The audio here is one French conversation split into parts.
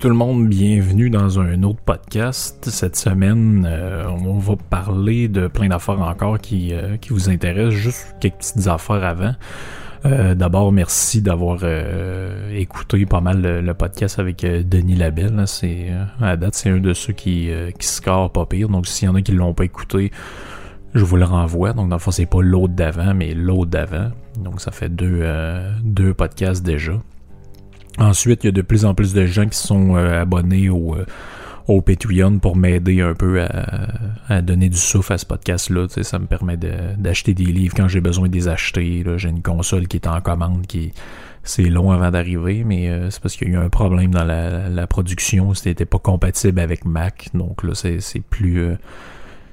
Tout le monde, bienvenue dans un autre podcast. Cette semaine, euh, on va parler de plein d'affaires encore qui, euh, qui vous intéressent, juste quelques petites affaires avant. Euh, D'abord, merci d'avoir écouté pas mal le, podcast avec Denis Labelle. C'est à date, c'est un de ceux qui, qui score pas pire. Donc, s'il y en a qui l'ont pas écouté, je vous le renvoie. Donc, dans le fond, c'est pas l'autre d'avant, mais l'autre d'avant. Donc, ça fait deux, deux podcasts déjà. Ensuite, il y a de plus en plus de gens qui sont euh, abonnés au, euh, au Patreon pour m'aider un peu à, donner du souffle à ce podcast-là. Ça me permet d'acheter des livres quand j'ai besoin de les acheter. J'ai une console qui est en commande qui c'est long avant d'arriver, mais euh, c'est parce qu'il y a eu un problème dans la, la production. C'était pas compatible avec Mac. Donc là, c'est plus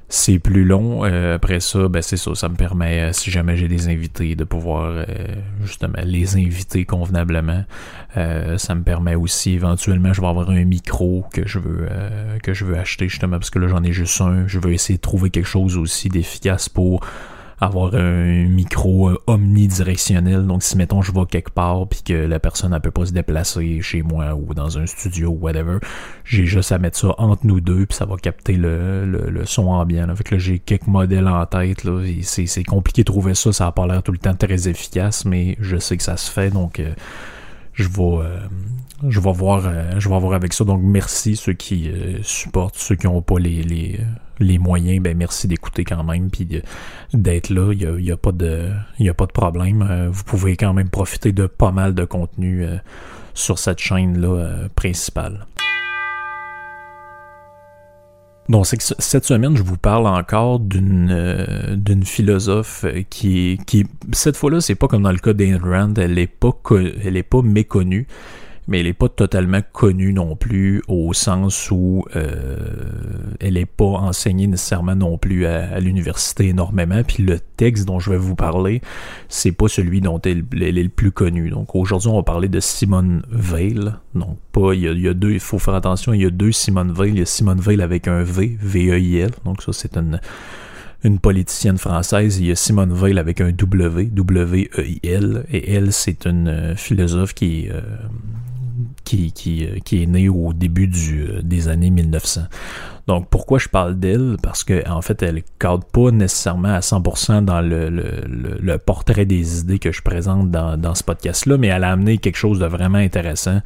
c'est plus long. Euh, après ça, ben c'est ça, ça me permet, euh, si jamais j'ai des invités, de pouvoir euh, justement les inviter convenablement. ça me permet aussi, éventuellement, je vais avoir un micro que je veux que je veux acheter justement parce que là j'en ai juste un. Je veux essayer de trouver quelque chose aussi d'efficace pour avoir un micro euh, omnidirectionnel. Donc, si mettons je vais quelque part puis que la personne ne peut pas se déplacer chez moi ou dans un studio ou whatever, j'ai juste à mettre ça entre nous deux puis ça va capter le, le, son ambiant. Là. Fait que là, j'ai quelques modèles en tête. Là. C'est, c'est compliqué de trouver ça. Ça n'a pas l'air tout le temps très efficace, mais je sais que ça se fait. Donc, euh, je vais, euh, je vais voir, je vais voir avec ça. Donc, merci ceux qui supportent, ceux qui n'ont pas les, les les moyens, ben merci d'écouter quand même, puis d'être là. Il n'y a, pas de, problème. Euh, vous pouvez quand même profiter de pas mal de contenu euh, sur cette chaîne-là euh, principale. Donc, cette semaine, je vous parle encore d'une philosophe qui, qui cette fois-là, c'est pas comme dans le cas d'Ayn Rand, elle est pas elle est pas méconnue mais elle n'est pas totalement connue non plus au sens où euh, elle n'est pas enseignée nécessairement non plus à, l'université énormément. Puis le texte dont je vais vous parler, c'est pas celui dont elle, est le plus connu. Donc aujourd'hui, on va parler de Simone Veil. Donc pas, il y a, deux, il faut faire attention, il y a deux Simone Veil. Il y a Simone Veil avec un V, V-E-I-L. Donc ça, c'est une une politicienne française, il y a Simone Veil avec un W, W-E-I-L, et elle, c'est une euh, philosophe qui est euh, euh, qui est né au début euh, des années 1900. Donc pourquoi je parle d'elle? Parce que en fait, elle cadre pas nécessairement à 100% dans le, portrait des idées que je présente dans, ce podcast-là, mais elle a amené quelque chose de vraiment intéressant.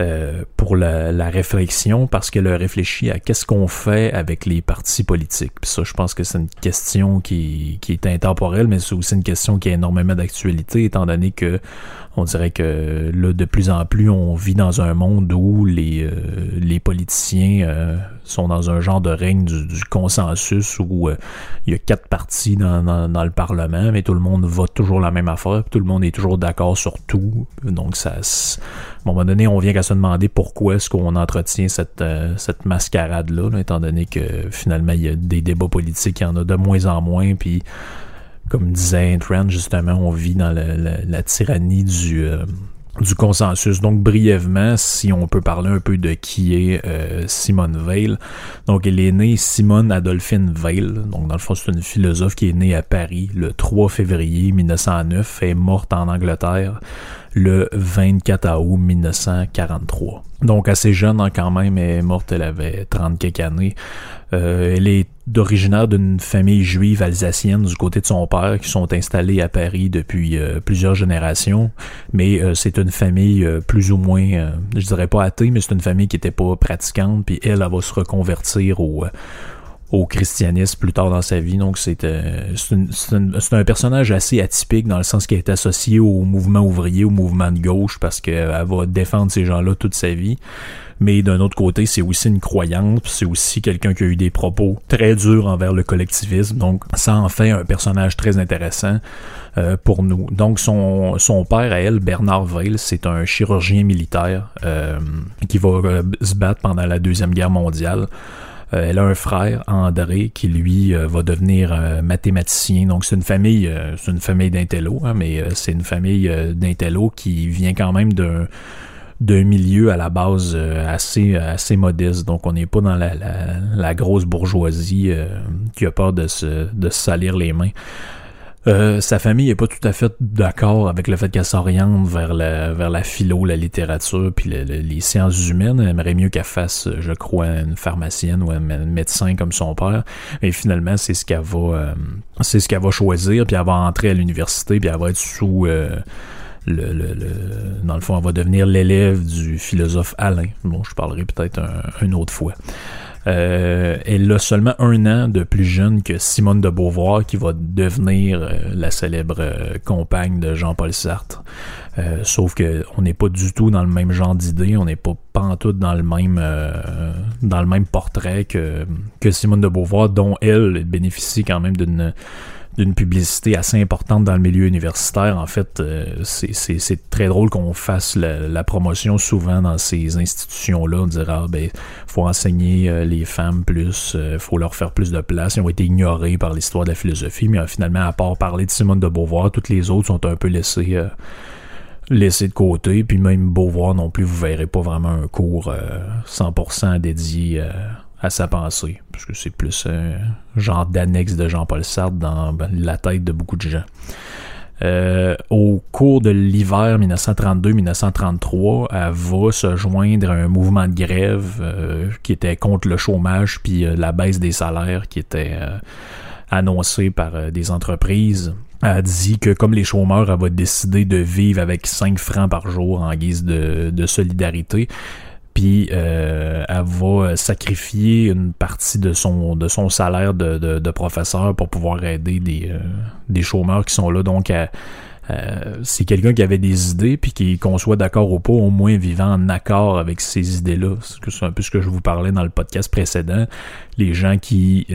Euh, pour la, réflexion parce qu'elle a réfléchi à qu'est-ce qu'on fait avec les partis politiques. Puis ça, je pense que c'est une question qui est intemporelle, mais c'est aussi une question qui a énormément d'actualité, étant donné que on dirait que là, de plus en plus, on vit dans un monde où les, euh, les politiciens euh, sont dans un genre de règne du, consensus où euh, il y a quatre partis dans, dans, le Parlement, mais tout le monde vote toujours la même affaire, tout le monde est toujours d'accord sur tout. Donc, ça, à un moment donné, on vient qu'à se demander pourquoi est-ce qu'on entretient cette, cette mascarade-là, étant donné que finalement, il y a des débats politiques, il y en a de moins en moins, puis comme disait Trent, justement, on vit dans la, tyrannie du, euh, du consensus. Donc, brièvement, si on peut parler un peu de qui est euh, Simone Veil. Donc, elle est née Simone Adolphine Veil. Donc, dans le fond, c'est une philosophe qui est née à Paris le 3 février 1909 et est morte en Angleterre le 24 août 1943. Donc assez jeune hein, quand même, elle est morte, elle avait 30 quelques années. Euh, elle est d'originaire d'une famille juive alsacienne du côté de son père qui sont installés à Paris depuis euh, plusieurs générations, mais euh, c'est une famille plus ou moins, je dirais pas athée, mais c'est une famille qui était pas pratiquante, puis elle, elle va se reconvertir au au christianisme plus tard dans sa vie. Donc c'est euh, un, personnage assez atypique dans le sens qu'elle est associée au mouvement ouvrier, au mouvement de gauche, parce qu'elle va défendre ces gens-là toute sa vie. Mais d'un autre côté, c'est aussi une croyante, c'est aussi quelqu'un qui a eu des propos très durs envers le collectivisme. Donc ça en fait un personnage très intéressant euh, pour nous. Donc son, son père à elle, Bernard Veil, c'est un chirurgien militaire euh, qui va se battre pendant la Deuxième Guerre mondiale. Euh, elle a un frère, André, qui lui euh, va devenir euh, mathématicien. Donc c'est une famille, c'est une famille d'intello, hein, mais c'est une famille d'intello qui vient quand même d'un d'un milieu à la base assez assez modeste. Donc on n'est pas dans la, la, grosse bourgeoisie qui a peur de se, de se salir les mains. Euh, sa famille est pas tout à fait d'accord avec le fait qu'elle s'oriente vers la, vers la philo, la littérature, puis les sciences humaines. Elle aimerait mieux qu'elle fasse, je crois, une pharmacienne ou un médecin comme son père. Et finalement, c'est ce qu'elle va, euh, c'est ce qu'elle va choisir, puis elle va entrer à l'université, puis elle va être sous euh, le, le, dans le fond, elle va devenir l'élève du philosophe Alain. Bon, je parlerai peut-être une autre fois. Euh, elle a seulement un an de plus jeune que Simone de Beauvoir, qui va devenir euh, la célèbre euh, compagne de Jean-Paul Sartre. sauf que on n'est pas du tout dans le même genre d'idée, on n'est pas pantoute dans le même dans le même portrait que, que Simone de Beauvoir, dont elle bénéficie quand même d'une d'une publicité assez importante dans le milieu universitaire. En fait, euh, c'est très drôle qu'on fasse la, promotion souvent dans ces institutions-là. On dira, ah, ben, faut enseigner euh, les femmes plus, euh, faut leur faire plus de place. Ils ont été ignorés par l'histoire de la philosophie, mais finalement, à part parler de Simone de Beauvoir, toutes les autres sont un peu laissées laissé de côté. Puis même Beauvoir non plus, vous verrez pas vraiment un cours 100% dédié à sa pensée, parce que c'est plus un genre d'annexe de Jean-Paul Sartre dans ben, la tête de beaucoup de gens. Euh, au cours de l'hiver 1932-1933, elle va se joindre à un mouvement de grève euh, qui était contre le chômage puis euh, la baisse des salaires qui était annoncée par des entreprises. Elle dit que comme les chômeurs, elle va décider de vivre avec 5 francs par jour en guise de solidarité euh, elle va sacrifier une partie de son de son salaire de, professeur pour pouvoir aider des, euh, des chômeurs qui sont là. Donc euh, c'est quelqu'un qui avait des idées puis qui qu'on soit d'accord ou pas, au moins vivant en accord avec ces idées-là. C'est un peu ce que je vous parlais dans le podcast précédent. Les gens qui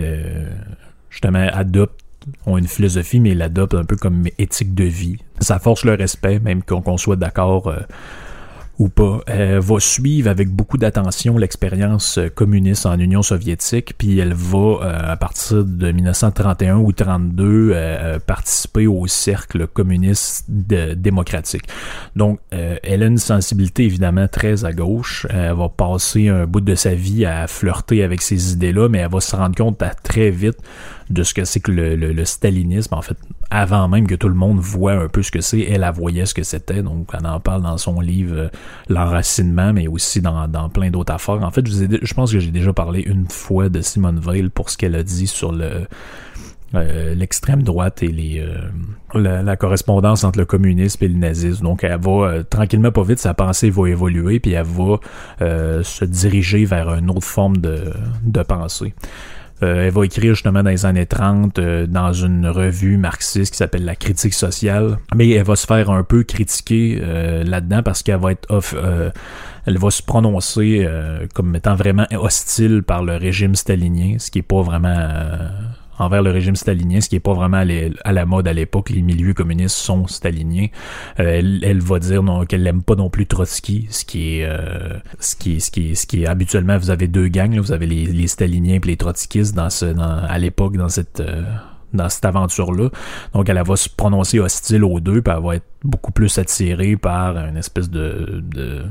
justement adoptent ont une philosophie, mais l'adoptent un peu comme éthique de vie. Ça force le respect, même qu'on soit d'accord ou pas, elle va suivre avec beaucoup d'attention l'expérience euh, communiste en Union soviétique, puis elle va, euh, à partir de 1931 ou 32, euh, participer au cercle communiste démocratique. Donc, elle a une sensibilité évidemment très à gauche. Elle va passer un bout de sa vie à flirter avec ces idées-là, mais elle va se rendre compte à très vite de ce que c'est que le, stalinisme. En fait, avant même que tout le monde voit un peu ce que c'est, elle, voyait ce que c'était. Donc, elle en parle dans son livre euh, L'enracinement, mais aussi dans, dans plein d'autres affaires. En fait, je, pense que j'ai déjà parlé une fois de Simone Veil pour ce qu'elle a dit sur euh, l'extrême droite et euh, la, correspondance entre le communisme et le nazisme. Donc elle va tranquillement pas vite, sa pensée va évoluer puis elle va se diriger vers une autre forme de, de pensée. Euh, elle va écrire justement dans les années 30 euh, dans une revue marxiste qui s'appelle La Critique sociale, mais elle va se faire un peu critiquer euh, là-dedans parce qu'elle va être off, elle va se prononcer comme étant vraiment hostile par le régime stalinien, ce qui est pas vraiment envers le régime stalinien, ce qui est pas vraiment à la mode à l'époque. Les milieux communistes sont staliniens. Euh, elle, va dire qu'elle n'aime pas non plus Trotsky, ce qui est euh, ce qui ce qui ce qui est habituellement vous avez deux gangs, vous avez les, les staliniens et les trotskistes dans ce à l'époque dans cette euh, dans cette aventure-là. Donc, elle, va se prononcer hostile aux deux, puis elle va être beaucoup plus attirée par une espèce de, de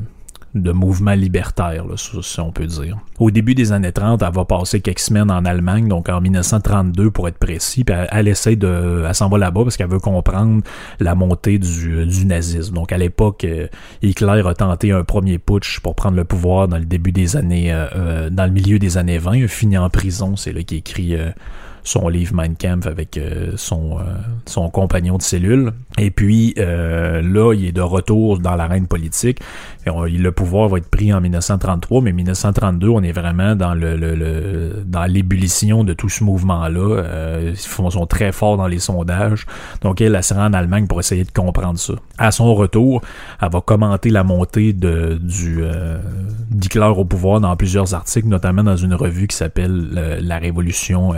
de mouvement libertaire, là, si on peut dire. Au début des années 30, elle va passer quelques semaines en Allemagne, donc en 1932 pour être précis, puis elle, essaie de... Elle s'en va là-bas parce qu'elle veut comprendre la montée du, nazisme. Donc à l'époque, euh, Hitler a tenté un premier putsch pour prendre le pouvoir dans le début des années... Euh, euh, dans le milieu des années 20, il a fini en prison, c'est là qu'il écrit son livre Mein Kampf avec euh, son, euh, son compagnon de cellule. Et puis euh, là, il est de retour dans l'arène politique. Et le pouvoir va être pris en 1933, mais 1932, on est vraiment dans le, dans l'ébullition de tout ce mouvement-là. ils sont très forts dans les sondages. Donc elle, elle se rend en Allemagne pour essayer de comprendre ça. À son retour, elle va commenter la montée de, du d'Hitler au pouvoir dans plusieurs articles, notamment dans une revue qui s'appelle La Révolution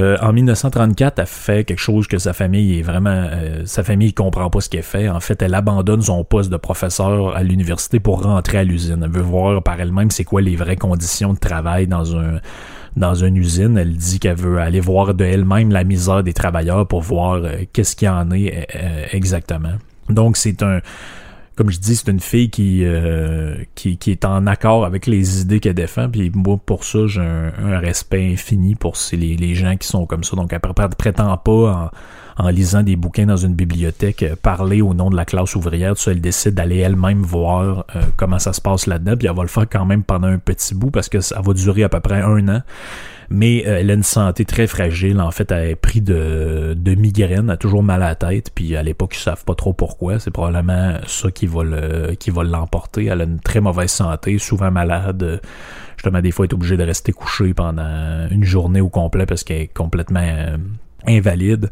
euh, en 1934, elle fait quelque chose que sa famille est vraiment, euh, sa famille comprend pas ce qu'elle fait. En fait, elle abandonne son poste de professeur à l'université pour rentrer à l'usine. Elle veut voir par elle-même c'est quoi les vraies conditions de travail dans un dans une usine. Elle dit qu'elle veut aller voir de elle-même la misère des travailleurs pour voir euh, qu'est-ce qu'il y en est exactement. Donc c'est un comme je dis, c'est une fille qui, euh, qui, qui est en accord avec les idées qu'elle défend. Puis moi, pour ça, j'ai un, respect infini pour les, les gens qui sont comme ça. Donc, elle prétend pas en, en lisant des bouquins dans une bibliothèque euh, parler au nom de la classe ouvrière. Tu elle décide d'aller elle-même voir euh, comment ça se passe là-dedans. Puis elle va le faire quand même pendant un petit bout parce que ça va durer à peu près un an mais euh, elle a une santé très fragile. En fait, elle est pris de, de migraine, elle a toujours mal à la tête, puis à l'époque, ils savent pas trop pourquoi. C'est probablement ça qui va le, qui va l'emporter. Elle a une très mauvaise santé, souvent malade. Justement, des fois, elle est obligée de rester couchée pendant une journée au complet parce qu'elle est complètement euh, invalide.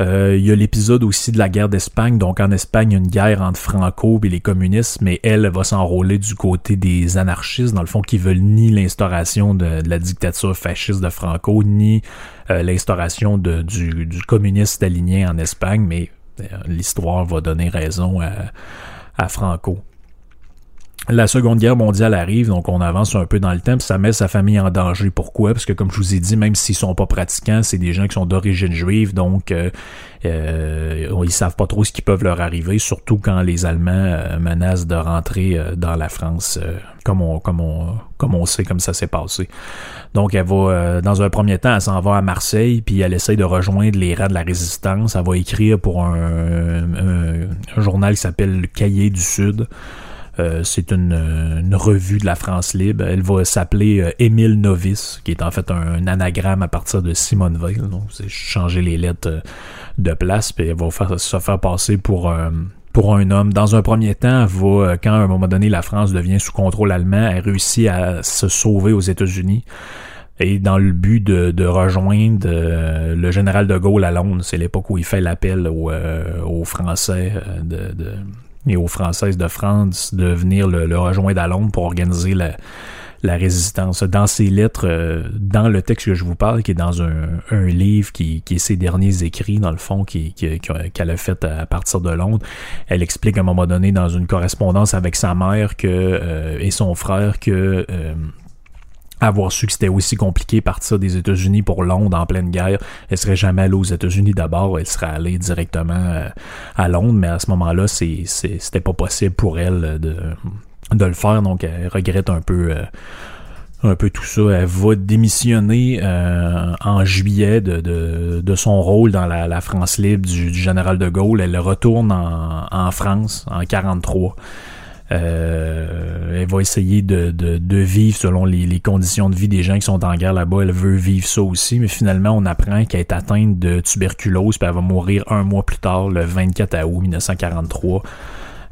Euh, il y a l'épisode aussi de la guerre d'Espagne. Donc en Espagne, une guerre entre Franco et les communistes, mais elle va s'enrôler du côté des anarchistes, dans le fond, qui veulent ni l'instauration de, la dictature fasciste de Franco, ni euh, l'instauration du, communiste aligné en Espagne, mais euh, l'histoire va donner raison à Franco. La Seconde Guerre mondiale arrive, donc on avance un peu dans le temps, ça met sa famille en danger. Pourquoi? Parce que comme je vous ai dit, même s'ils sont pas pratiquants, c'est des gens qui sont d'origine juive, donc euh, euh, ils savent pas trop ce qui peut leur arriver, surtout quand les Allemands euh, menacent de rentrer euh, dans la France, comme on comme on comme on sait comme ça s'est passé. Donc elle va dans un premier temps, elle s'en va à Marseille, puis elle essaye de rejoindre les rangs de la résistance. Elle va écrire pour un, un journal qui s'appelle Le Cahier du Sud. Euh, c'est une, revue de la France libre. Elle va s'appeler euh, Émile Novice, qui est en fait un, anagramme à partir de Simone Veil. Donc, c'est changer les lettres euh, de place, puis elle va se faire passer pour pour un homme. Dans un premier temps, va, quand à un moment donné la France devient sous contrôle allemand, elle réussit à se sauver aux États-Unis. Et dans le but de, rejoindre le général de Gaulle à Londres, c'est l'époque où il fait l'appel aux, Français de, et aux Françaises de France de venir le, rejoindre à Londres pour organiser la, résistance. Dans ses lettres, euh, dans le texte que je vous parle, qui est dans un, livre qui, est ses derniers écrits, dans le fond, qu'elle a fait à partir de Londres, elle explique à un moment donné dans une correspondance avec sa mère euh, et son frère que euh, avoir su que c'était aussi compliqué partir des États-Unis pour Londres en pleine guerre, elle serait jamais allée aux États-Unis d'abord, elle serait allée directement euh, à Londres, mais à ce moment-là, c'était pas possible pour elle de, de le faire, donc elle regrette un peu euh, tout ça. Elle va démissionner euh, en juillet de, son rôle dans la, France libre du, général de Gaulle. Elle retourne en, en France en 43. Euh, elle va essayer de, vivre selon les, conditions de vie des gens qui sont en guerre là-bas. Elle veut vivre ça aussi, mais finalement, on apprend qu'elle est atteinte de tuberculose, puis elle va mourir un mois plus tard, le 24 août 1943.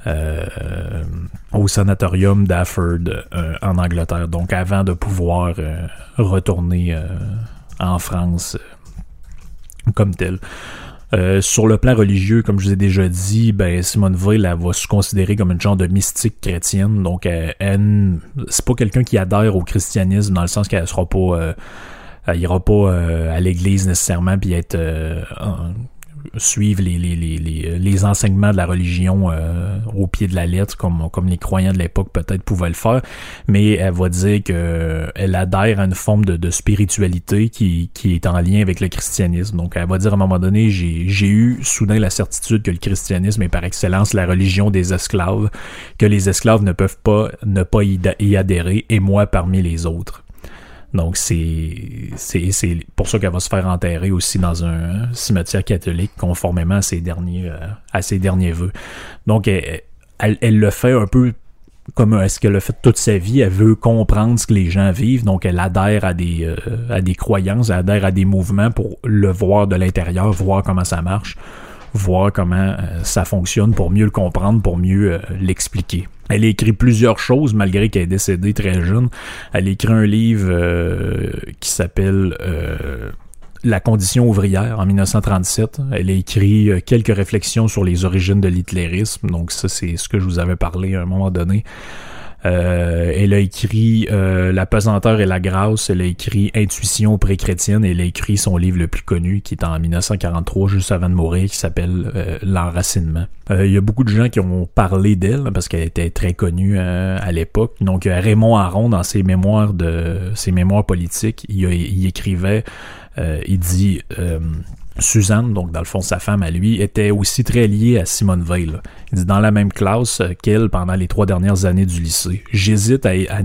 Euh, au sanatorium d'Afford euh, en Angleterre. Donc avant de pouvoir retourner en France comme tel. Euh, sur le plan religieux, comme je vous ai déjà dit, ben Simone Veil elle va se considérer comme une genre de mystique chrétienne. Donc, euh, elle, c'est pas quelqu'un qui adhère au christianisme dans le sens qu'elle sera pas, euh, elle ira pas à l'église nécessairement puis être suivre les, les, les, les, enseignements de la religion euh, au pied de la lettre, comme, comme les croyants de l'époque peut-être pouvaient le faire, mais elle va dire qu'elle adhère à une forme de, de spiritualité qui, qui est en lien avec le christianisme. Donc elle va dire à un moment donné, j'ai eu soudain la certitude que le christianisme est par excellence la religion des esclaves, que les esclaves ne peuvent pas ne pas y adhérer, et moi parmi les autres. Donc c'est c'est pour ça qu'elle va se faire enterrer aussi dans un cimetière catholique conformément à ses derniers euh, à ses derniers vœux. Donc elle, elle, le fait un peu comme est-ce qu'elle a fait toute sa vie, elle veut comprendre ce que les gens vivent, donc elle adhère à des euh, à des croyances, elle adhère à des mouvements pour le voir de l'intérieur, voir comment ça marche, voir comment euh, ça fonctionne pour mieux le comprendre, pour mieux l'expliquer. Elle a écrit plusieurs choses malgré qu'elle est décédée très jeune. Elle écrit un livre euh, qui s'appelle euh, La condition ouvrière en 1937. Elle a écrit euh, quelques réflexions sur les origines de l'hitlérisme. Donc ça, c'est ce que je vous avais parlé à un moment donné. Euh, elle a écrit euh, La pesanteur et la grâce. Elle a écrit Intuition pré-chrétienne. Elle a écrit son livre le plus connu, qui est en 1943, juste avant de mourir, qui s'appelle euh, L'enracinement. Il y a beaucoup de gens qui ont parlé d'elle parce qu'elle était très connue à l'époque. Donc Raymond Aron, dans ses mémoires de ses mémoires politiques, il, il écrivait, il dit Suzanne, donc dans le fond sa femme à lui, était aussi très liée à Simone Veil. Il dit dans la même classe qu'elle pendant les trois dernières années du lycée. J'hésite à, à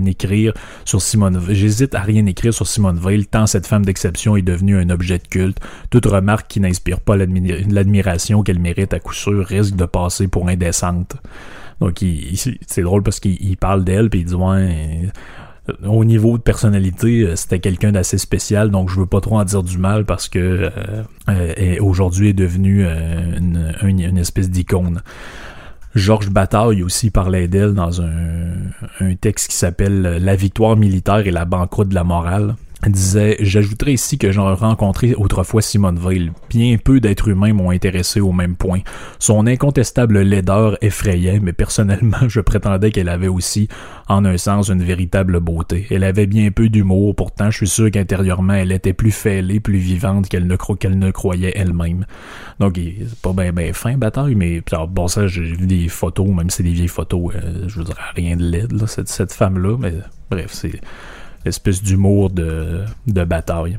sur Simone j'hésite à rien écrire sur Simone Veil tant cette femme d'exception est devenue un objet de culte. Toute remarque qui n'inspire pas l'admiration qu'elle mérite à coup sûr risque de passer pour indécente. Donc c'est drôle parce qu'il parle d'elle puis il dit ouais au niveau de personnalité, euh, c'était quelqu'un d'assez spécial, donc je veux pas trop en dire du mal parce que euh, euh aujourd'hui est devenu euh, une, une, espèce d'icône. Georges Bataille aussi parlait d'elle dans un, un texte qui s'appelle La victoire militaire et la banqueroute de la morale disait J'ajouterai ici que j'ai rencontré autrefois Simone Veil. Bien peu d'êtres humains m'ont intéressé au même point. Son incontestable laideur effrayait, mais personnellement, je prétendais qu'elle avait aussi, en un sens, une véritable beauté. Elle avait bien peu d'humour, pourtant je suis sûr qu'intérieurement, elle était plus fêlée, plus vivante qu'elle ne, croyait elle-même. Donc, c'est pas bien ben fin, bataille, mais bon, ça, j'ai vu des photos, même si c'est des vieilles photos, euh, je veux dire, rien de laide, cette femme-là, mais bref, c'est espèce d'humour de, de bataille.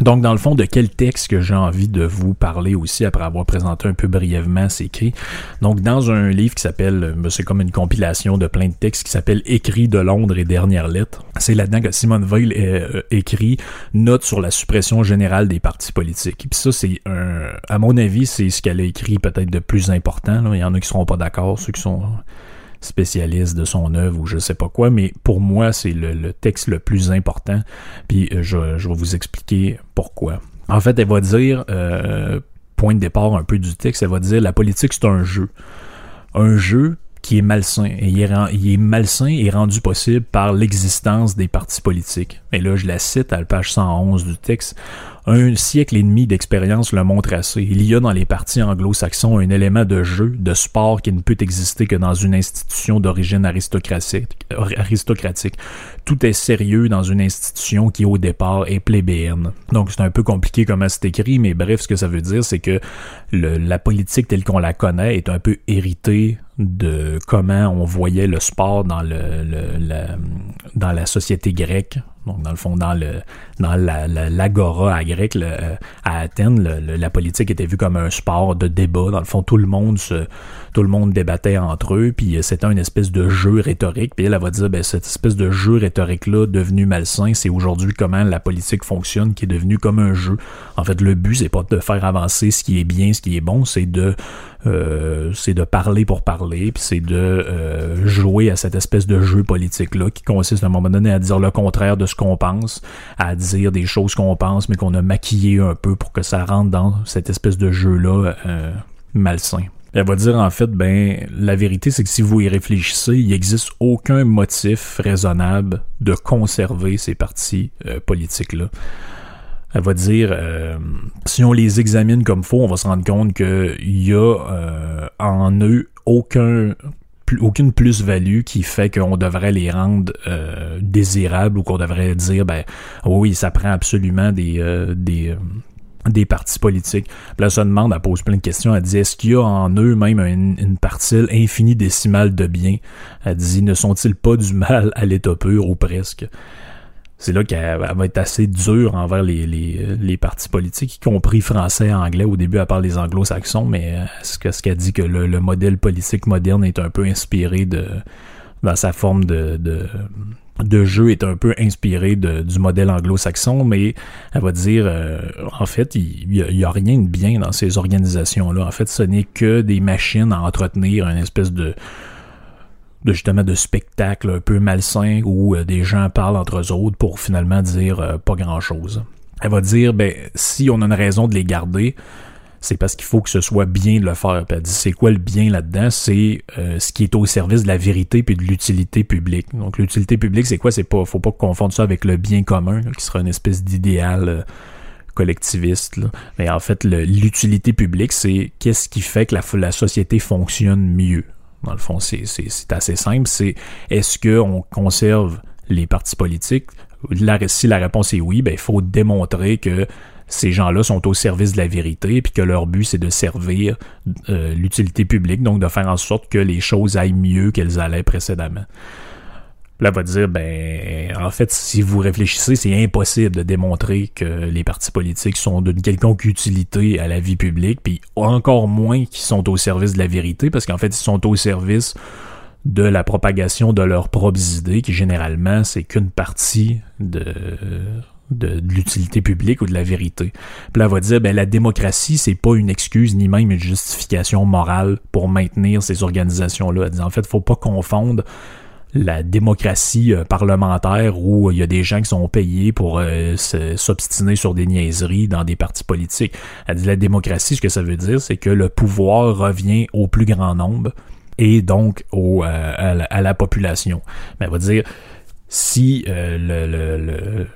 Donc, dans le fond, de quel texte que j'ai envie de vous parler aussi après avoir présenté un peu brièvement c'est écrit. Donc, dans un livre qui s'appelle, euh, c'est comme une compilation de plein de textes qui s'appelle Écrit de Londres et dernières lettres. C'est là-dedans que Simone Veil euh, écrit Note sur la suppression générale des partis politiques. Puis ça, c'est un, à mon avis, c'est ce qu'elle a écrit peut-être de plus important. Il y en a qui seront pas d'accord, ceux qui sont spécialiste de son œuvre ou je sais pas quoi, mais pour moi, c'est le, texte le plus important. Puis euh, je, vais vous expliquer pourquoi. En fait, elle va dire, euh, point de départ un peu du texte, elle va dire la politique, c'est un jeu. Un jeu qui est malsain. Et il est, il est malsain et rendu possible par l'existence des partis politiques. Et là, je la cite à la page 111 du texte. Un siècle et demi d'expérience le montre assez. Il y a dans les partis anglo-saxons un élément de jeu, de sport qui ne peut exister que dans une institution d'origine aristocratique. Tout est sérieux dans une institution qui au départ est plébéenne. Donc c'est un peu compliqué comment c'est écrit, mais bref, ce que ça veut dire, c'est que la politique telle qu'on la connaît est un peu héritée de comment on voyait le sport dans le, dans la société grecque donc, dans le fond, dans le dans l'agora la, à grec, euh, à Athènes, la politique était vue comme un sport de débat. Dans le fond, tout le monde se, tout le monde débattait entre eux, puis euh, c'était une espèce de jeu rhétorique. Puis elle, elle va dire, ben, cette espèce de jeu rhétorique-là, devenu malsain, c'est aujourd'hui comment la politique fonctionne, qui est devenu comme un jeu. En fait, le but, c'est pas de faire avancer ce qui est bien, ce qui est bon, c'est de euh, c'est de parler pour parler, puis c'est de euh, jouer à cette espèce de jeu politique-là qui consiste à un moment donné à dire le contraire de ce qu'on pense, à dire des choses qu'on pense, mais qu'on a maquillé un peu pour que ça rentre dans cette espèce de jeu-là euh, malsain. Elle va dire en fait, ben la vérité c'est que si vous y réfléchissez, il n'existe aucun motif raisonnable de conserver ces partis politiques-là elle va dire euh, si on les examine comme faux, on va se rendre compte qu'il y a euh, en eux aucun aucune plus-value qui fait qu'on devrait les rendre euh, désirables ou qu'on devrait dire ben oui ça prend absolument des des des partis politiques. Puis là, ça demande, elle pose plein de questions. Elle dit, est-ce qu'il y a en eux même une, une parcelle infinie décimale de bien? Elle dit, ne sont-ils pas du mal à l'état pur ou presque? C'est là qu'elle va être assez dure envers les, les, les, partis politiques, y compris français anglais. Au début, elle parle des anglo-saxons, mais euh, ce qu'elle ce qu'elle dit que le, le, modèle politique moderne est un peu inspiré de dans sa forme de, de, de jeu est un peu inspiré du modèle anglo-saxon, mais elle va dire, euh, en fait, il n'y a, a, rien de bien dans ces organisations-là. En fait, ce n'est que des machines à entretenir une espèce de, de justement de spectacles un peu malsains où euh, des gens parlent entre eux autres pour finalement dire euh, pas grand chose. Elle va dire ben si on a une raison de les garder, c'est parce qu'il faut que ce soit bien de le faire. Elle dit c'est quoi le bien là-dedans? C'est euh, ce qui est au service de la vérité puis de l'utilité publique. Donc l'utilité publique c'est quoi? C'est pas faut pas confondre ça avec le bien commun qui sera une espèce d'idéal collectiviste. Mais en fait l'utilité publique c'est qu'est-ce qui fait que la société fonctionne mieux? Dans le fond, c'est assez simple. C'est est-ce qu'on conserve les partis politiques? si la réponse est oui, ben, il faut démontrer que ces gens-là sont au service de la vérité, puis que leur but, c'est de servir euh, l'utilité publique, donc de faire en sorte que les choses aillent mieux qu'elles allaient précédemment. Là, va dire, ben, en fait, si vous réfléchissez, c'est impossible de démontrer que les partis politiques sont d'une quelconque utilité à la vie publique, puis encore moins qu'ils sont au service de la vérité, parce qu'en fait, ils sont au service de la propagation de leurs propres idées, qui généralement, c'est qu'une partie de, de, l'utilité publique ou de la vérité. Puis là, on va dire, ben, la démocratie, c'est pas une excuse ni même une justification morale pour maintenir ces organisations-là. En fait, faut pas confondre la démocratie euh, parlementaire où il y a des gens qui sont payés pour euh, s'obstiner sur des niaiseries dans des partis politiques. Elle dit la démocratie, ce que ça veut dire, c'est que le pouvoir revient au plus grand nombre et donc euh, à, la, population. Mais elle va dire si le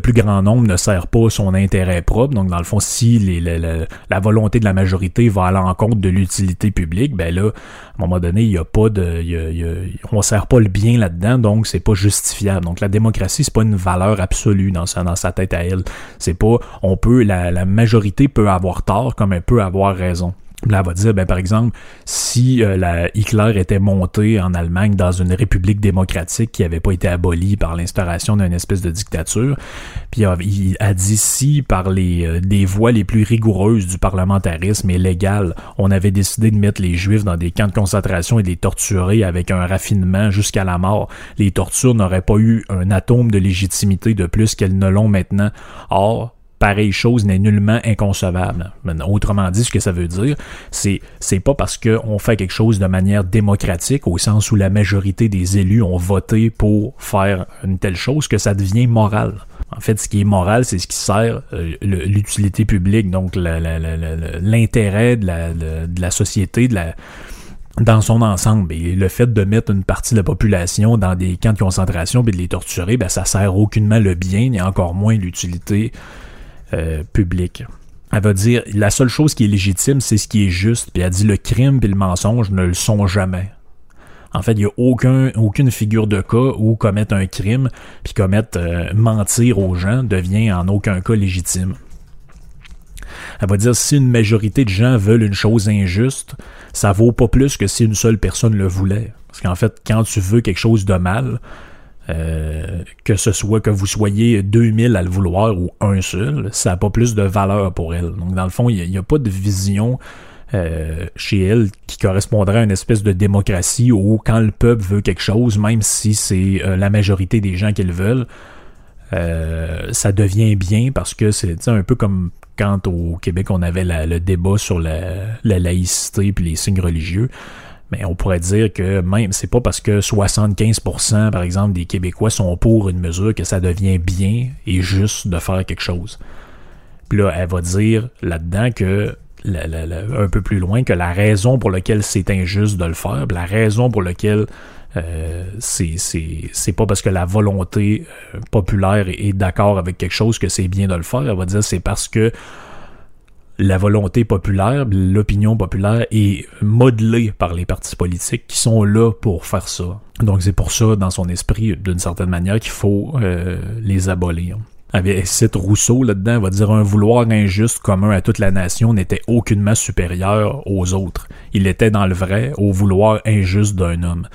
plus grand nombre ne sert pas son intérêt propre. Donc, dans le fond, si la volonté de la majorité va à l'encontre de l'utilité publique, ben là, à un moment donné, il n'y a pas de, on sert pas le bien là-dedans, donc c'est pas justifiable. Donc, la démocratie, c'est pas une valeur absolue dans sa, dans sa tête à elle. C'est pas, on peut, la majorité peut avoir tort comme elle peut avoir raison. Là, elle va dire, ben, par exemple, si euh, la Hitler était monté en Allemagne dans une république démocratique qui n'avait pas été abolie par l'instauration d'une espèce de dictature, puis il a dit si par les euh, des voies les plus rigoureuses du parlementarisme et légal, on avait décidé de mettre les Juifs dans des camps de concentration et de les torturer avec un raffinement jusqu'à la mort, les tortures n'auraient pas eu un atome de légitimité de plus qu'elles ne l'ont maintenant. Or, pareille chose n'est nullement inconcevable. Autrement dit, ce que ça veut dire, c'est c'est pas parce qu'on fait quelque chose de manière démocratique, au sens où la majorité des élus ont voté pour faire une telle chose, que ça devient moral. En fait, ce qui est moral, c'est ce qui sert euh, l'utilité publique, donc l'intérêt de la, société, dans son ensemble. Et le fait de mettre une partie de la population dans des camps de concentration et de les torturer, ben, ça sert aucunement le bien et encore moins l'utilité euh, public. Elle va dire la seule chose qui est légitime, c'est ce qui est juste. Puis elle dit le crime et le mensonge ne le sont jamais. En fait, il n'y a aucun, aucune figure de cas où commettre un crime puis commettre euh, mentir aux gens devient en aucun cas légitime. Elle va dire si une majorité de gens veulent une chose injuste, ça vaut pas plus que si une seule personne le voulait. Parce qu'en fait, quand tu veux quelque chose de mal, euh, que ce soit que vous soyez 2000 à le vouloir ou un seul, ça n'a pas plus de valeur pour elle. Donc, dans le fond, il n'y a, pas de vision euh, chez elle qui correspondrait à une espèce de démocratie où quand le peuple veut quelque chose, même si c'est euh, la majorité des gens qui le veulent, ça devient bien parce que c'est un peu comme quand au Québec on avait le débat sur la, la laïcité puis les signes religieux on pourrait dire que même c'est pas parce que 75% par exemple des Québécois sont pour une mesure que ça devient bien et juste de faire quelque chose. Puis là, elle va dire là-dedans que un peu plus loin que la raison pour laquelle c'est injuste de le faire, la raison pour laquelle euh, c'est pas parce que la volonté euh, populaire est d'accord avec quelque chose que c'est bien de le faire. Elle va dire c'est parce que la volonté populaire, l'opinion populaire est modelée par les partis politiques qui sont là pour faire ça. Donc c'est pour ça, dans son esprit, d'une certaine manière, qu'il faut euh, les abolir. Elle cite Rousseau là-dedans, va dire un vouloir injuste commun à toute la nation n'était aucunement supérieur aux autres. Il était dans le vrai au vouloir injuste d'un homme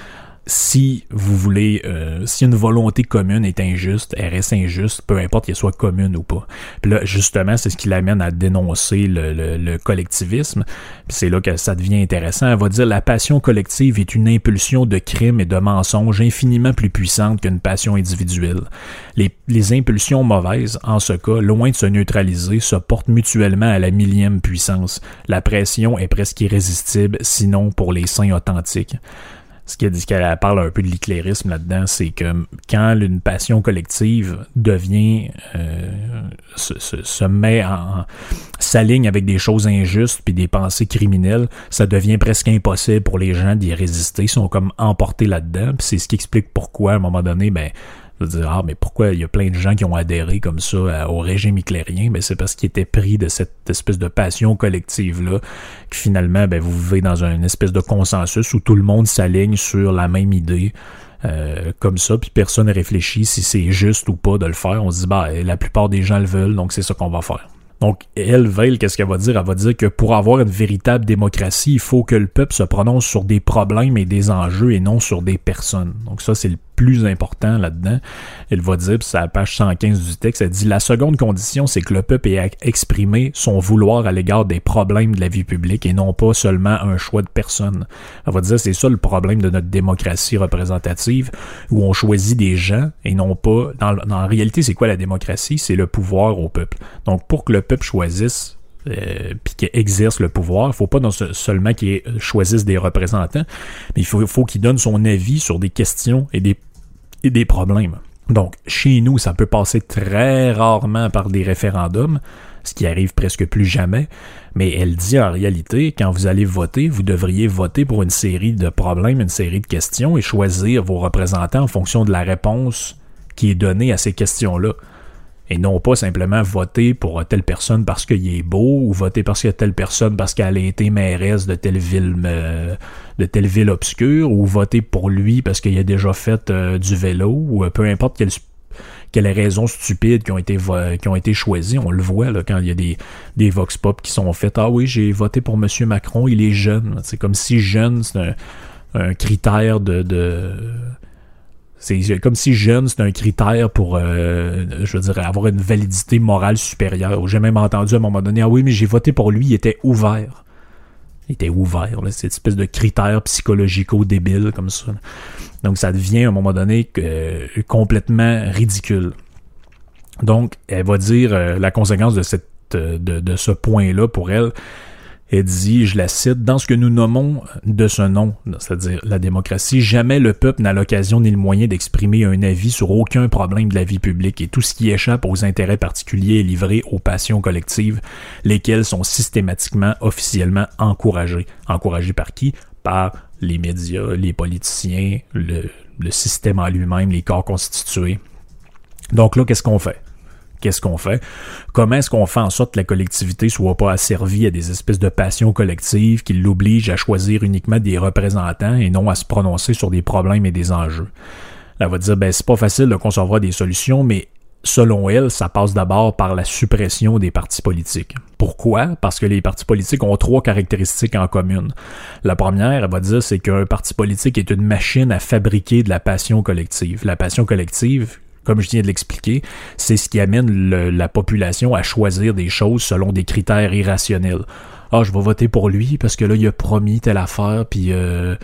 si vous voulez, euh, si une volonté commune est injuste, elle reste injuste, peu importe qu'elle soit commune ou pas. Puis là, justement, c'est ce qui l'amène à dénoncer le, le, collectivisme. Puis c'est là que ça devient intéressant. Elle va dire la passion collective est une impulsion de crime et de mensonge infiniment plus puissante qu'une passion individuelle. Les, les impulsions mauvaises, en ce cas, loin de se neutraliser, se portent mutuellement à la millième puissance. La pression est presque irrésistible, sinon pour les saints authentiques ce qu'elle parle un peu de l'éclairisme là-dedans, c'est que quand une passion collective devient euh, se, met en s'aligne avec des choses injustes puis des pensées criminelles, ça devient presque impossible pour les gens d'y résister. Ils sont comme emportés là-dedans. c'est ce qui explique pourquoi à un moment donné, ben de dire ah mais pourquoi il y a plein de gens qui ont adhéré comme ça au régime éclairien mais c'est parce qu'ils étaient pris de cette espèce de passion collective là que finalement ben vous vivez dans une espèce de consensus où tout le monde s'aligne sur la même idée euh, comme ça, puis personne ne réfléchit si c'est juste ou pas de le faire. On se dit, bah, la plupart des gens le veulent, donc c'est ça qu'on va faire. Donc, elle, Veil, qu'est-ce qu'elle va dire? Elle va dire que pour avoir une véritable démocratie, il faut que le peuple se prononce sur des problèmes et des enjeux et non sur des personnes. Donc ça, c'est le plus important là-dedans. Elle va dire, c'est à la page 115 du texte, elle dit la seconde condition, c'est que le peuple ait exprimé son vouloir à l'égard des problèmes de la vie publique et non pas seulement un choix de personne. Elle va dire, c'est ça le problème de notre démocratie représentative où on choisit des gens et non pas. Dans, en réalité, c'est quoi la démocratie? C'est le pouvoir au peuple. Donc, pour que le peuple choisisse euh, puis qu'il exerce le pouvoir. Il faut pas seulement qu'il choisisse des représentants, mais il faut qu'il donne son avis sur des questions et des, et des problèmes. Donc, chez nous, ça peut passer très rarement par des référendums, ce qui arrive presque plus jamais, mais elle dit en réalité, quand vous allez voter, vous devriez voter pour une série de problèmes, une série de questions et choisir vos représentants en fonction de la réponse qui est donnée à ces questions-là et non pas simplement voter pour telle personne parce qu'il est beau ou voter parce a telle personne parce qu'elle a été mairesse de telle ville euh, de telle ville obscure ou voter pour lui parce qu'il a déjà fait euh, du vélo ou euh, peu importe quelle quelles raisons stupides qui ont été qui ont été choisies. On le voit là, quand il y a des, des vox pop qui sont faites. Ah oui, j'ai voté pour Monsieur Macron, il est jeune. C'est comme si jeune, c'est un, un, critère de, de c'est comme si jeune, c'est un critère pour, euh, je veux dire, avoir une validité morale supérieure. J'ai même entendu à un moment donné, ah oui, mais j'ai voté pour lui, il était ouvert. Il était ouvert, là, cette espèce de critère psychologico-débile comme ça. Donc ça devient à un moment donné euh, complètement ridicule. Donc, elle va dire euh, la conséquence de, de ce point-là pour elle, elle dit, je la cite, dans ce que nous nommons de ce nom, c'est-à-dire la démocratie, jamais le peuple n'a l'occasion ni le moyen d'exprimer un avis sur aucun problème de la vie publique et tout ce qui échappe aux intérêts particuliers est livré aux passions collectives, lesquelles sont systématiquement, officiellement encouragées. Encouragées par qui? Par les médias, les politiciens, le, le système en lui-même, les corps constitués. Donc là, qu'est-ce qu'on fait? Qu'est-ce qu'on fait? Comment est-ce qu'on fait en sorte que la collectivité soit pas asservie à des espèces de passions collectives qui l'obligent à choisir uniquement des représentants et non à se prononcer sur des problèmes et des enjeux? Elle va dire, ben, c'est pas facile de concevoir des solutions, mais selon elle, ça passe d'abord par la suppression des partis politiques. Pourquoi? Parce que les partis politiques ont trois caractéristiques en commune. La première, elle va dire, c'est qu'un parti politique est une machine à fabriquer de la passion collective. La passion collective, comme je viens de l'expliquer, c'est ce qui amène la population à choisir des choses selon des critères irrationnels. Ah, je vais voter pour lui parce que là, il a promis telle affaire, puis euh,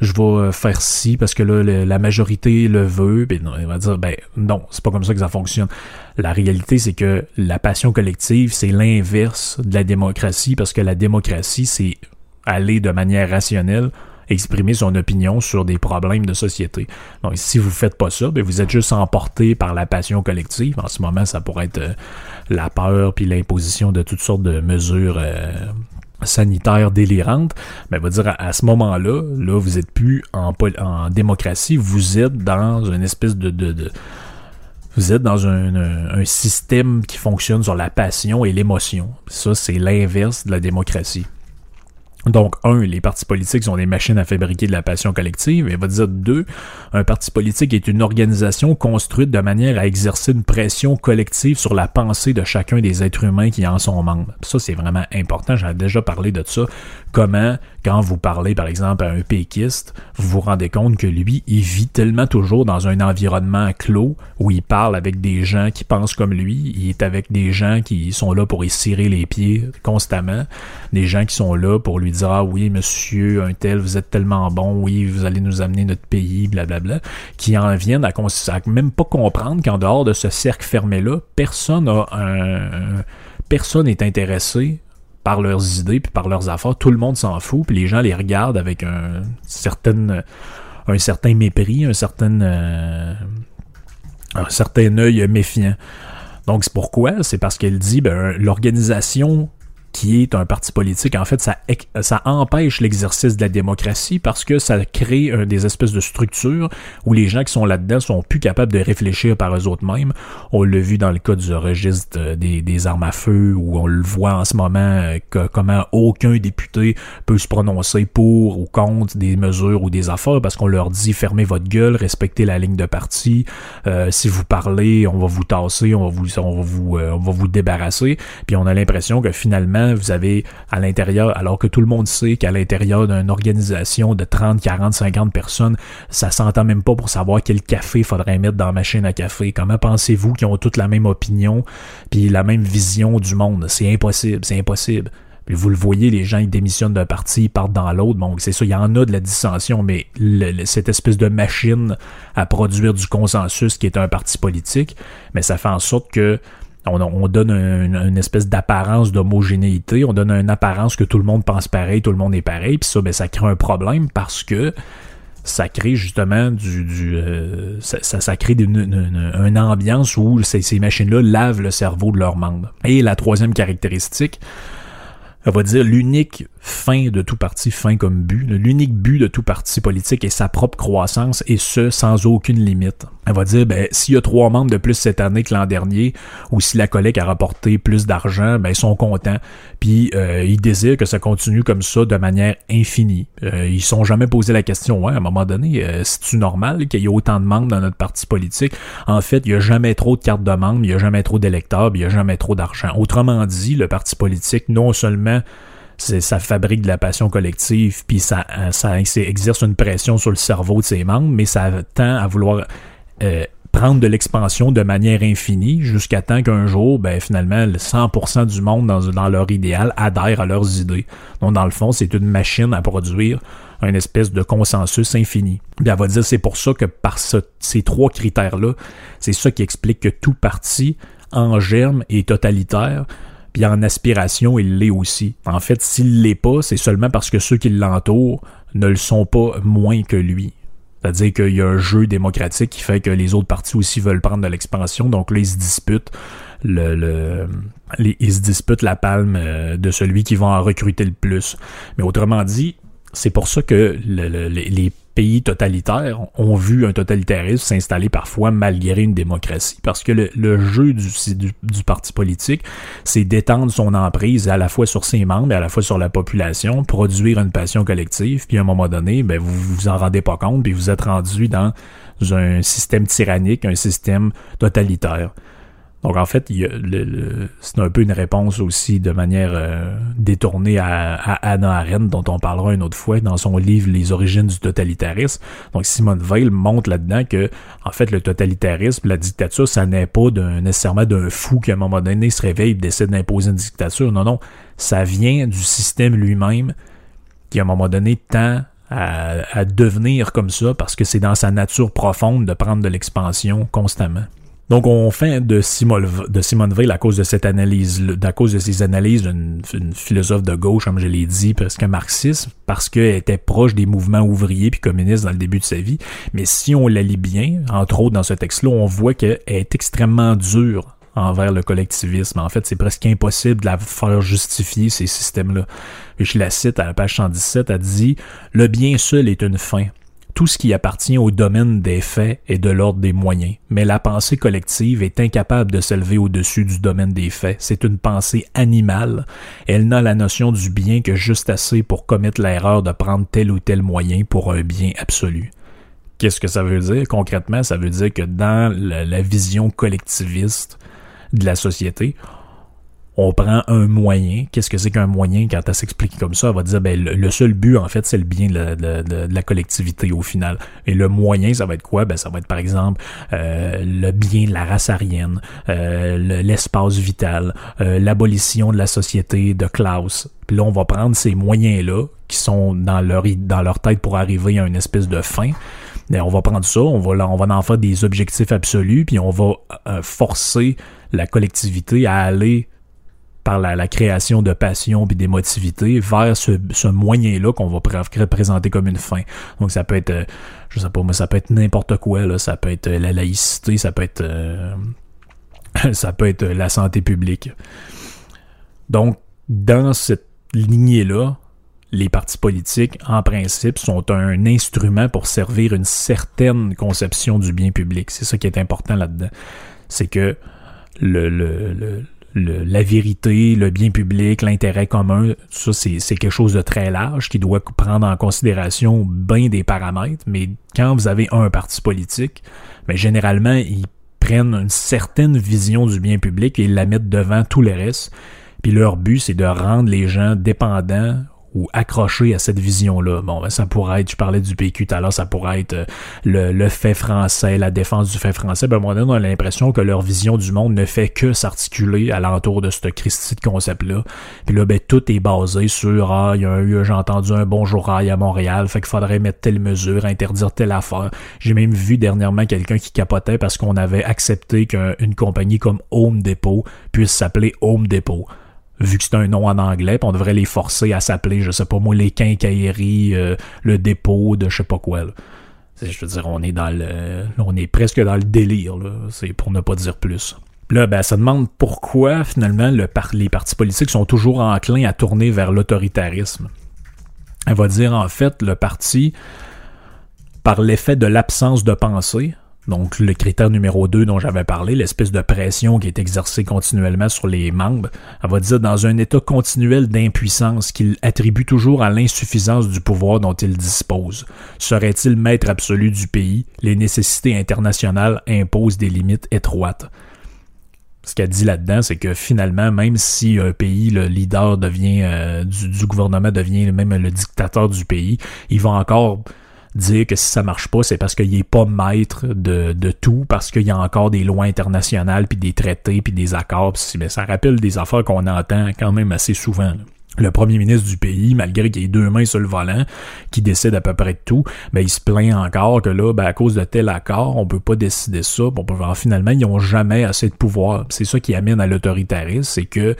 je vais euh, faire ci parce que là, la majorité le veut. Ben il va dire, ben non, c'est pas comme ça que ça fonctionne. La réalité, c'est que la passion collective, c'est l'inverse de la démocratie parce que la démocratie, c'est aller de manière rationnelle exprimer son opinion sur des problèmes de société. Donc, si vous faites pas ça, ben, vous êtes juste emporté par la passion collective. En ce moment, ça pourrait être euh, la peur puis l'imposition de toutes sortes de mesures euh, sanitaires délirantes. Mais ben, dire à, ce moment-là, là, vous êtes plus en, démocratie, vous êtes dans une espèce de, vous êtes dans un, système qui fonctionne sur la passion et l'émotion. Ça, c'est l'inverse de la démocratie. Donc, un, les partis politiques sont des machines à fabriquer de la passion collective. Et va dire deux, un parti politique est une organisation construite de manière à exercer une pression collective sur la pensée de chacun des êtres humains qui en sont membres. Ça, c'est vraiment important. J'en ai déjà parlé de ça. Comment, quand vous parlez, par exemple, à un péquiste, vous vous rendez compte que lui, il vit tellement toujours dans un environnement clos où il parle avec des gens qui pensent comme lui. Il est avec des gens qui sont là pour y cirer les pieds constamment. Des gens qui sont là pour lui lui ah oui, monsieur, un tel, vous êtes tellement bon, oui, vous allez nous amener notre pays, blablabla, qui en viennent à, même pas comprendre qu'en dehors de ce cercle fermé-là, personne a un, personne n'est intéressé par leurs idées puis par leurs affaires. Tout le monde s'en fout, puis les gens les regardent avec un certain, un certain mépris, un certain, euh, un certain œil méfiant. Donc c'est pourquoi, c'est parce qu'elle dit ben, l'organisation qui est un parti politique, en fait, ça, ça empêche l'exercice de la démocratie parce que ça crée des espèces de structures où les gens qui sont là-dedans sont plus capables de réfléchir par eux-mêmes. On l'a vu dans le cas du registre des, des, armes à feu où on le voit en ce moment euh, que, comment aucun député peut se prononcer pour ou contre des mesures ou des affaires parce qu'on leur dit fermez votre gueule, respectez la ligne de parti. Euh, si vous parlez, on va vous tasser, on va vous, on va vous, euh, on va vous débarrasser. Puis on a l'impression que finalement vous avez à l'intérieur, alors que tout le monde sait qu'à l'intérieur d'une organisation de 30, 40, 50 personnes, ça s'entend même pas pour savoir quel café faudrait mettre dans la machine à café. Comment pensez-vous qu'ils ont toutes la même opinion puis la même vision du monde? C'est impossible, c'est impossible. Puis vous le voyez, les gens, ils démissionnent d'un parti, ils partent dans l'autre. Bon, c'est ça, il y en a de la dissension, mais cette espèce de machine à produire du consensus qui est un parti politique, mais ça fait en sorte que on, donne une espèce d'apparence d'homogénéité, on donne une apparence que tout le monde pense pareil, tout le monde est pareil, puis ça, ben, ça crée un problème parce que ça crée justement du, du euh, ça, ça, crée une, ambiance où ces, ces machines-là lavent le cerveau de leurs membres. Et la troisième caractéristique, on va dire l'unique fin de tout parti, fin comme but, l'unique but de tout parti politique est sa propre croissance et ce sans aucune limite. Elle va dire ben s'il y a trois membres de plus cette année que l'an dernier ou si la collègue a rapporté plus d'argent, ben ils sont contents. Puis euh, ils désirent que ça continue comme ça de manière infinie. Euh, ils sont jamais posé la question ouais à un moment donné euh, c'est-tu normal qu'il y ait autant de membres dans notre parti politique? En fait, il y a jamais trop de cartes de membres, il y a jamais trop d'électeurs, il y a jamais trop d'argent. Autrement dit, le parti politique non seulement ça fabrique de la passion collective, puis ça, ça, exerce une pression sur le cerveau de ses membres, mais ça tend à vouloir euh, prendre de l'expansion de manière infinie jusqu'à temps qu'un jour, ben finalement, le 100% du monde dans, dans leur idéal adhère à leurs idées. Donc dans le fond, c'est une machine à produire un espèce de consensus infini. Puis elle va dire c'est pour ça que par ces trois critères-là, c'est ça qui explique que tout parti en germe est totalitaire, puis en aspiration, il l'est aussi. En fait, s'il l'est pas, c'est seulement parce que ceux qui l'entourent ne le sont pas moins que lui. C'est-à-dire qu'il y a un jeu démocratique qui fait que les autres partis aussi veulent prendre de l'expansion, donc là, ils se disputent le, le ils se disputent la palme euh, de celui qui va en recruter le plus. Mais autrement dit, c'est pour ça que les pays totalitaires ont vu un totalitarisme s'installer parfois malgré une démocratie, parce que le, jeu du, du, parti politique, c'est d'étendre son emprise à la fois sur ses membres et à la fois sur la population, produire une passion collective, puis à un moment donné, ben, vous vous en rendez pas compte, puis vous êtes rendu dans un système tyrannique, un système totalitaire. Donc en fait, c'est un peu une réponse aussi de manière euh, détournée à, Anna Arendt, dont on parlera une autre fois dans son livre Les origines du totalitarisme. Donc Simone Veil montre là-dedans que en fait le totalitarisme, la dictature, ça n'est pas nécessairement d'un fou qui à un moment donné se réveille et décide d'imposer une dictature. Non, non, ça vient du système lui-même qui à un moment donné tend à, à devenir comme ça parce que c'est dans sa nature profonde de prendre de l'expansion constamment. Donc, on fait de Simone, de Veil, à cause de cette analyses, une, philosophe de gauche, comme je l'ai dit, presque marxiste, parce qu'elle était proche des mouvements ouvriers puis communistes dans le début de sa vie. Mais si on la lit bien, entre autres dans ce texte-là, on voit qu'elle est extrêmement dure envers le collectivisme. En fait, c'est presque impossible de la faire justifier ces systèmes-là. Je la cite à la page 117, elle dit « Le bien seul est une fin. Tout ce qui appartient au domaine des faits est de l'ordre des moyens, mais la pensée collective est incapable de s'élever au-dessus du domaine des faits. C'est une pensée animale. Elle n'a la notion du bien que juste assez pour commettre l'erreur de prendre tel ou tel moyen pour un bien absolu. Qu'est-ce que ça veut dire? Concrètement, ça veut dire que dans la vision collectiviste de la société, on prend un moyen. Qu'est-ce que c'est qu'un moyen? Quand elle s'explique comme ça? Elle va dire, ben, le, seul but, en fait, c'est le bien de la, collectivité au final. Et le moyen, ça va être quoi? Ben, ça va être, par exemple, euh, le bien de la race arienne, euh, l'espace vital, euh, l'abolition de la société de Klaus. Puis là, on va prendre ces moyens-là qui sont dans leur, dans tête pour arriver à une espèce de fin. Et on va prendre ça, on va, on va en faire des objectifs absolus, puis on va forcer la collectivité à aller la, création de passion et d'émotivité vers ce, moyen-là qu'on va présenter comme une fin. Donc ça peut être, euh, je sais pas, mais ça peut être n'importe quoi, là. ça peut être euh, la laïcité, ça peut être, euh, ça peut être la santé publique. Donc, dans cette lignée-là, les partis politiques, en principe, sont un instrument pour servir une certaine conception du bien public. C'est ça qui est important là-dedans. C'est que le, le la vérité, le bien public, l'intérêt commun, ça c'est quelque chose de très large qui doit prendre en considération bien des paramètres, mais quand vous avez un parti politique, mais ben, généralement ils prennent une certaine vision du bien public et ils la mettent devant tout le reste. Puis leur but, c'est de rendre les gens dépendants ou accroché à cette vision-là. Bon, ben, ça pourrait être, je parlais du PQ tout à l'heure, ça pourrait être euh, le, le, fait français, la défense du fait français. Ben, moi, on a l'impression que leur vision du monde ne fait que s'articuler alentour de ce Christie de concept-là. Puis là, ben, tout est basé sur, ah, il y a eu, j'ai entendu un bonjour rail à Montréal, fait qu'il faudrait mettre telle mesure, interdire telle affaire. J'ai même vu dernièrement quelqu'un qui capotait parce qu'on avait accepté qu'une compagnie comme Home Depot puisse s'appeler Home Depot vu que c'est un nom en anglais, on devrait les forcer à s'appeler, je sais pas moi, les quincailleries, euh, le dépôt de je sais pas quoi. Je veux dire, on est dans le, on est presque dans le délire, c'est pour ne pas dire plus. Là, ben, ça demande pourquoi finalement le les partis politiques sont toujours enclins à tourner vers l'autoritarisme. Elle va dire en fait le parti, par l'effet de l'absence de pensée, donc le critère numéro 2 dont j'avais parlé, l'espèce de pression qui est exercée continuellement sur les membres, elle va dire dans un état continuel d'impuissance qu'il attribue toujours à l'insuffisance du pouvoir dont il dispose. Serait-il maître absolu du pays? Les nécessités internationales imposent des limites étroites. Ce qu'elle dit là-dedans, c'est que finalement, même si un pays, le leader devient euh, du, du, gouvernement devient même le dictateur du pays, il va encore dire que si ça marche pas, c'est parce qu'il est pas maître de, de tout, parce qu'il y a encore des lois internationales, puis des traités, puis des accords. Mais ça rappelle des affaires qu'on entend quand même assez souvent. Le premier ministre du pays, malgré qu'il ait deux mains sur le volant, qui décide à peu près de tout, ben, il se plaint encore que là, ben, à cause de tel accord, on peut pas décider ça. On peut voir finalement, ils ont jamais assez de pouvoir. C'est ça qui amène à l'autoritarisme, c'est que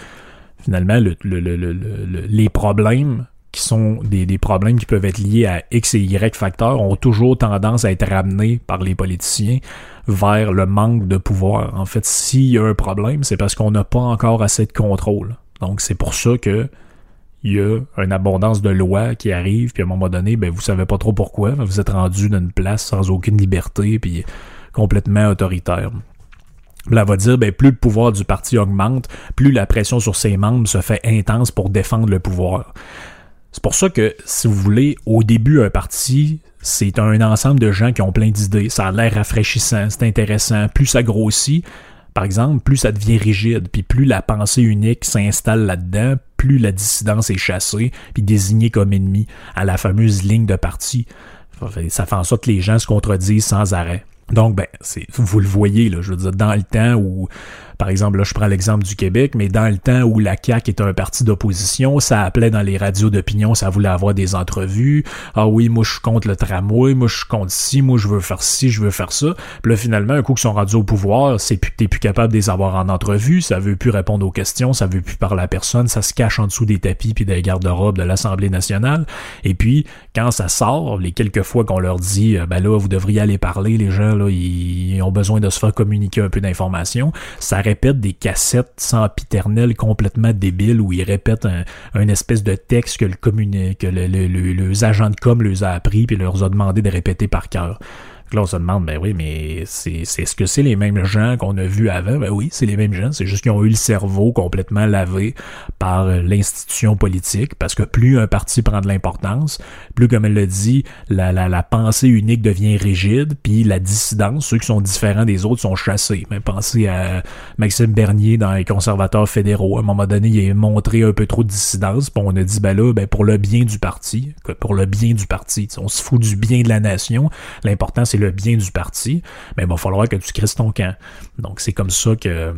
finalement, le, le, le, les problèmes qui sont des, des, problèmes qui peuvent être liés à X et Y facteurs ont toujours tendance à être ramenés par les politiciens vers le manque de pouvoir. En fait, s'il y a un problème, c'est parce qu'on n'a pas encore assez de contrôle. Donc, c'est pour ça que il y a une abondance de lois qui arrivent, puis à un moment donné, ben, vous savez pas trop pourquoi, vous êtes rendu d'une place sans aucune liberté, puis complètement autoritaire. Là, va dire, ben, plus le pouvoir du parti augmente, plus la pression sur ses membres se fait intense pour défendre le pouvoir. C'est pour ça que, si vous voulez, au début, un parti, c'est un ensemble de gens qui ont plein d'idées. Ça a l'air rafraîchissant, c'est intéressant. Plus ça grossit, par exemple, plus ça devient rigide, puis plus la pensée unique s'installe là-dedans, plus la dissidence est chassée, puis désignée comme ennemi à la fameuse ligne de parti. Ça fait en sorte que les gens se contredisent sans arrêt. Donc, ben, vous le voyez, là, je veux dire, dans le temps où par exemple, là, je prends l'exemple du Québec, mais dans le temps où la CAQ était un parti d'opposition, ça appelait dans les radios d'opinion, ça voulait avoir des entrevues. Ah oui, moi, je suis contre le tramway, moi, je suis contre ci, moi, je veux faire ci, je veux faire ça. Puis là, finalement, un coup qu'ils sont rendus au pouvoir, c'est plus, t'es plus capable de les avoir en entrevue, ça veut plus répondre aux questions, ça veut plus parler à personne, ça se cache en dessous des tapis puis des garde-robes de l'Assemblée nationale. Et puis, quand ça sort, les quelques fois qu'on leur dit, euh, ben là, vous devriez aller parler, les gens, là, ils ont besoin de se faire communiquer un peu d'informations, répète des cassettes sans piternel complètement débiles où ils répètent un, espèce de texte que le, que le, le, le, agent de com leur a appris puis leur a demandé de répéter par cœur. Là, on se demande, ben oui, mais c'est ce que c'est les mêmes gens qu'on a vus avant? Ben oui, c'est les mêmes gens. C'est juste qu'ils ont eu le cerveau complètement lavé par l'institution politique, parce que plus un parti prend de l'importance, plus, comme elle le dit, la, la, la pensée unique devient rigide, puis la dissidence, ceux qui sont différents des autres sont chassés. Mais pensez à Maxime Bernier dans les conservateurs fédéraux. À un moment donné, il a montré un peu trop de dissidence, puis on a dit, ben là, ben pour le bien du parti, pour le bien du parti, on se fout du bien de la nation. L'important, c'est le bien du parti, mais il va falloir que tu crisses ton camp. Donc c'est comme ça que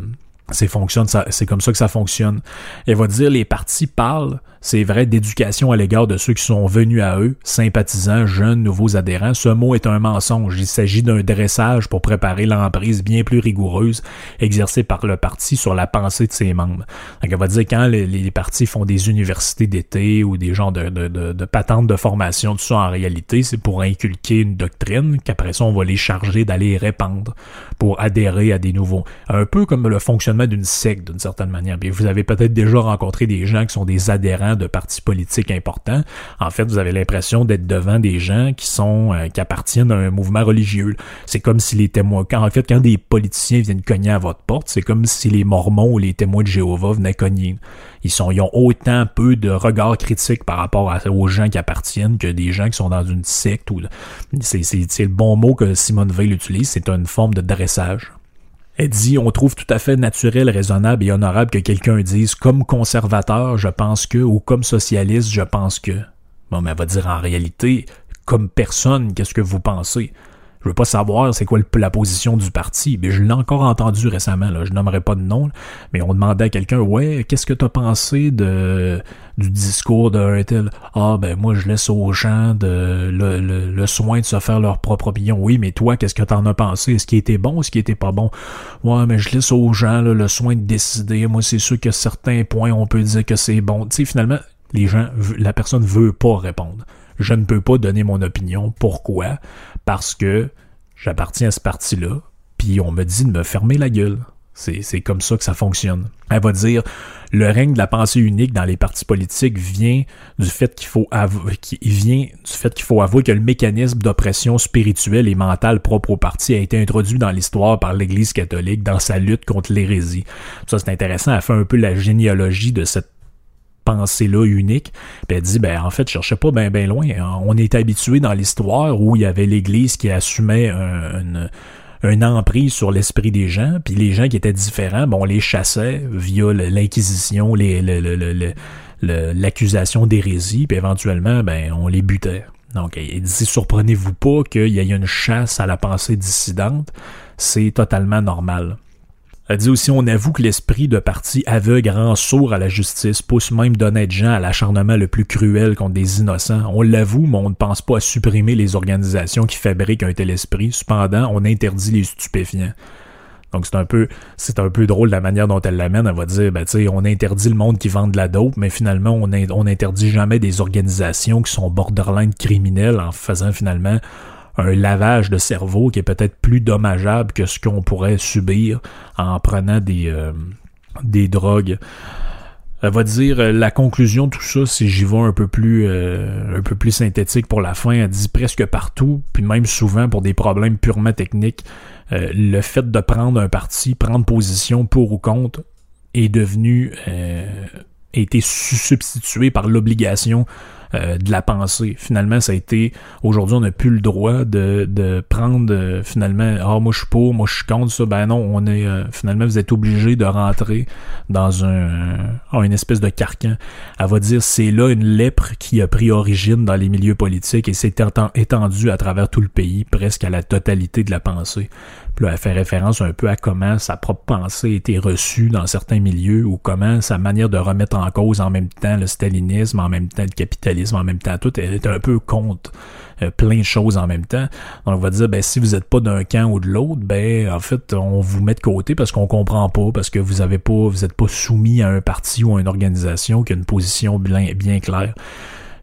c'est fonctionne, c'est comme ça que ça fonctionne. Elle va dire les partis parlent c'est vrai, d'éducation à l'égard de ceux qui sont venus à eux, sympathisants, jeunes, nouveaux adhérents. Ce mot est un mensonge. Il s'agit d'un dressage pour préparer l'emprise bien plus rigoureuse exercée par le parti sur la pensée de ses membres. Donc, on va dire quand les, partis font des universités d'été ou des genres de, patentes de formation, tout ça, en réalité, c'est pour inculquer une doctrine qu'après ça, on va les charger d'aller répandre pour adhérer à des nouveaux. Un peu comme le fonctionnement d'une secte, d'une certaine manière. Vous avez peut-être déjà rencontré des gens qui sont des adhérents de partis politiques importants, en fait, vous avez l'impression d'être devant des gens qui sont euh, qui appartiennent à un mouvement religieux. C'est comme si les témoins, quand en fait, quand des politiciens viennent cogner à votre porte, c'est comme si les Mormons ou les témoins de Jéhovah venaient cogner. Ils ont autant peu de regard critique par rapport aux gens qui appartiennent que des gens qui sont dans une secte c'est le bon mot que Simone Veil utilise, c'est une forme de dressage. Dit On trouve tout à fait naturel, raisonnable et honorable que quelqu'un dise comme conservateur, je pense que, ou comme socialiste, je pense que. Bon, mais elle va dire en réalité, comme personne, qu'est-ce que vous pensez? Je veux pas savoir c'est quoi la position du parti. Mais je l'ai encore entendu récemment, là. je nommerai pas de nom, mais on demandait à quelqu'un Ouais, qu'est-ce que tu as pensé de du discours d'un tel Ah ben moi je laisse aux gens de le, le, soin de se faire leur propre opinion. Oui, mais toi, qu'est-ce que t'en as pensé? Est-ce qui était bon, est-ce qui était pas bon? Ouais, mais je laisse aux gens le soin de décider. Moi, c'est sûr que certains points, on peut dire que c'est bon. Tu sais, finalement, les gens, la personne veut pas répondre je ne peux pas donner mon opinion. Pourquoi? Parce que j'appartiens à ce parti-là, puis on me dit de me fermer la gueule. C'est comme ça que ça fonctionne. Elle va dire le règne de la pensée unique dans les partis politiques vient du fait qu'il faut avouer, vient du fait qu'il faut avouer que le mécanisme d'oppression spirituelle et mentale propre au parti a été introduit dans l'histoire par l'Église catholique dans sa lutte contre l'hérésie. Ça c'est intéressant, elle fait un peu la généalogie de cette pensée-là unique. Puis elle dit, ben en fait, je cherchais pas bien ben loin. On est habitué dans l'histoire où il y avait l'Église qui assumait un, une, emprise sur l'esprit des gens, puis les gens qui étaient différents, bon, on les chassait via l'Inquisition, l'accusation d'hérésie, puis éventuellement, ben, on les butait. Donc, il dit, surprenez-vous pas qu'il y ait une chasse à la pensée dissidente, c'est totalement normal. Elle dit aussi on avoue que l'esprit de parti aveugle rend sourd à la justice, pousse même d'honnêtes gens à l'acharnement le plus cruel contre des innocents. On l'avoue, mais on ne pense pas à supprimer les organisations qui fabriquent un tel esprit. Cependant, on interdit les stupéfiants. Donc c'est un peu c'est un peu drôle la manière dont elle l'amène. Elle va dire ben tu on interdit le monde qui vend de la dope, mais finalement on, on interdit jamais des organisations qui sont borderline criminelles en faisant finalement un lavage de cerveau qui est peut-être plus dommageable que ce qu'on pourrait subir en prenant des, euh, drogues. Elle va dire euh, la conclusion de tout ça, si j'y vais un peu plus euh, un peu plus synthétique pour la fin, elle dit presque partout, puis même souvent pour des problèmes purement techniques, le fait de prendre un parti, prendre position pour ou contre, est devenu a été substitué par l'obligation euh, de la pensée. Finalement, ça a été aujourd'hui, on n'a plus le droit de, de prendre euh, finalement ah moi je suis pour, moi je suis contre ça. Ben non, on est euh, finalement vous êtes obligé de rentrer dans un, une espèce de carcan. Elle va dire c'est là une lèpre qui a pris origine dans les milieux politiques et s'est étendue à travers tout le pays, presque à la totalité de la pensée. Puis là, elle fait référence un peu à comment sa propre pensée été reçue dans certains milieux ou comment sa manière de remettre en cause en même temps le stalinisme, en même temps le capitalisme, en même temps tout, elle est un peu contre euh, plein de choses en même temps. Donc on va dire, ben si vous n'êtes pas d'un camp ou de l'autre, ben en fait, on vous met de côté parce qu'on comprend pas, parce que vous avez pas, vous êtes pas soumis à un parti ou à une organisation qui a une position bien, bien claire.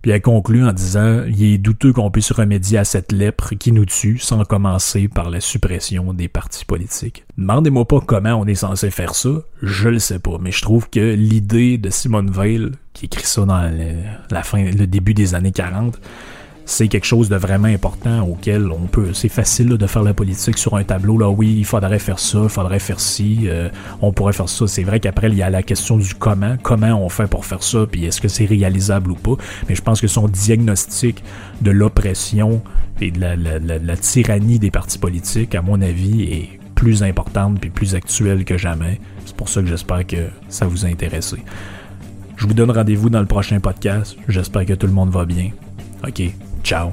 Puis elle conclut en disant Il est douteux qu'on puisse remédier à cette lèpre qui nous tue sans commencer par la suppression des partis politiques. Demandez-moi pas comment on est censé faire ça, je le sais pas, mais je trouve que l'idée de Simone Veil, qui écrit ça dans la fin, le début des années 40, c'est quelque chose de vraiment important auquel on peut. C'est facile de faire la politique sur un tableau. Là, oui, il faudrait faire ça, il faudrait faire ci, euh, on pourrait faire ça. C'est vrai qu'après, il y a la question du comment. Comment on fait pour faire ça, puis est-ce que c'est réalisable ou pas. Mais je pense que son diagnostic de l'oppression et de la, tyrannie des partis politiques, à mon avis, est plus importante puis plus actuelle que jamais. C'est pour ça que j'espère que ça vous a intéressé. Je vous donne rendez-vous dans le prochain podcast. J'espère que tout le monde va bien. OK. Ciao.